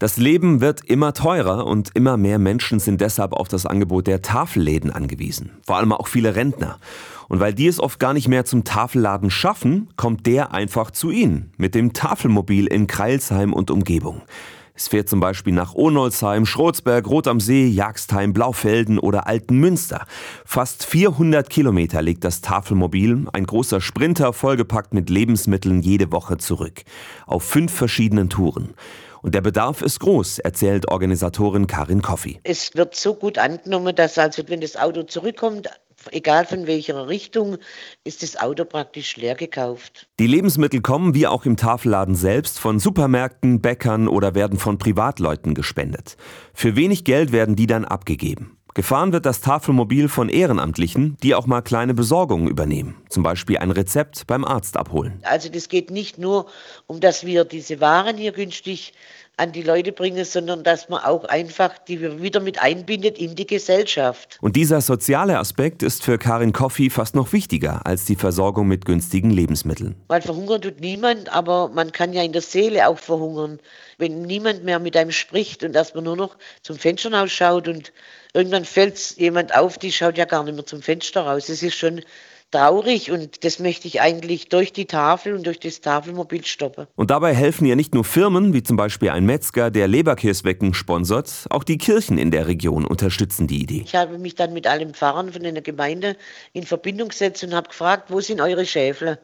Das Leben wird immer teurer und immer mehr Menschen sind deshalb auf das Angebot der Tafelläden angewiesen. Vor allem auch viele Rentner. Und weil die es oft gar nicht mehr zum Tafelladen schaffen, kommt der einfach zu ihnen mit dem Tafelmobil in Kreilsheim und Umgebung. Es fährt zum Beispiel nach Onolsheim, Schrotzberg, Rot am See, Jagstheim, Blaufelden oder Altenmünster. Fast 400 Kilometer legt das Tafelmobil, ein großer Sprinter vollgepackt mit Lebensmitteln, jede Woche zurück. Auf fünf verschiedenen Touren. Und der Bedarf ist groß, erzählt Organisatorin Karin Koffi. Es wird so gut angenommen, dass also, wenn das Auto zurückkommt, egal von welcher Richtung, ist das Auto praktisch leer gekauft. Die Lebensmittel kommen, wie auch im Tafelladen selbst, von Supermärkten, Bäckern oder werden von Privatleuten gespendet. Für wenig Geld werden die dann abgegeben. Gefahren wird das Tafelmobil von Ehrenamtlichen, die auch mal kleine Besorgungen übernehmen. Zum Beispiel ein Rezept beim Arzt abholen. Also das geht nicht nur um, dass wir diese Waren hier günstig an die Leute bringen, sondern dass man auch einfach die wieder mit einbindet in die Gesellschaft. Und dieser soziale Aspekt ist für Karin Koffi fast noch wichtiger als die Versorgung mit günstigen Lebensmitteln. Weil verhungern tut niemand, aber man kann ja in der Seele auch verhungern. Wenn niemand mehr mit einem spricht und dass man nur noch zum Fenster rausschaut und irgendwann fällt jemand auf, die schaut ja gar nicht mehr zum Fenster raus. Es ist schon traurig und das möchte ich eigentlich durch die Tafel und durch das Tafelmobil stoppen. Und dabei helfen ja nicht nur Firmen, wie zum Beispiel ein Metzger, der Leberkäswecken sponsert, auch die Kirchen in der Region unterstützen die Idee. Ich habe mich dann mit allen Pfarrern von einer Gemeinde in Verbindung gesetzt und habe gefragt, wo sind eure Schäfle?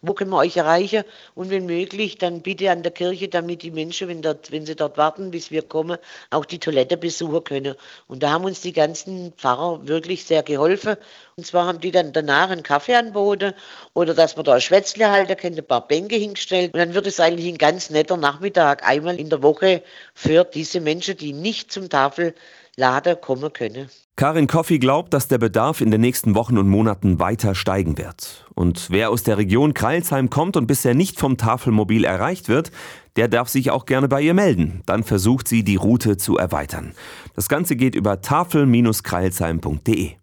Wo können wir euch erreichen? Und wenn möglich, dann bitte an der Kirche, damit die Menschen, wenn, dort, wenn sie dort warten, bis wir kommen, auch die Toilette besuchen können. Und da haben uns die ganzen Pfarrer wirklich sehr geholfen. Und zwar haben die dann danach einen Kaffee anboten oder dass man da ein Schwätzle halten kann, ein paar Bänke hingestellt. Und dann wird es eigentlich ein ganz netter Nachmittag einmal in der Woche für diese Menschen, die nicht zum Tafelladen kommen können. Karin Koffi glaubt, dass der Bedarf in den nächsten Wochen und Monaten weiter steigen wird. Und wer aus der Region Kreilsheim kommt und bisher nicht vom Tafelmobil erreicht wird, der darf sich auch gerne bei ihr melden. Dann versucht sie, die Route zu erweitern. Das Ganze geht über tafel-kreilsheim.de.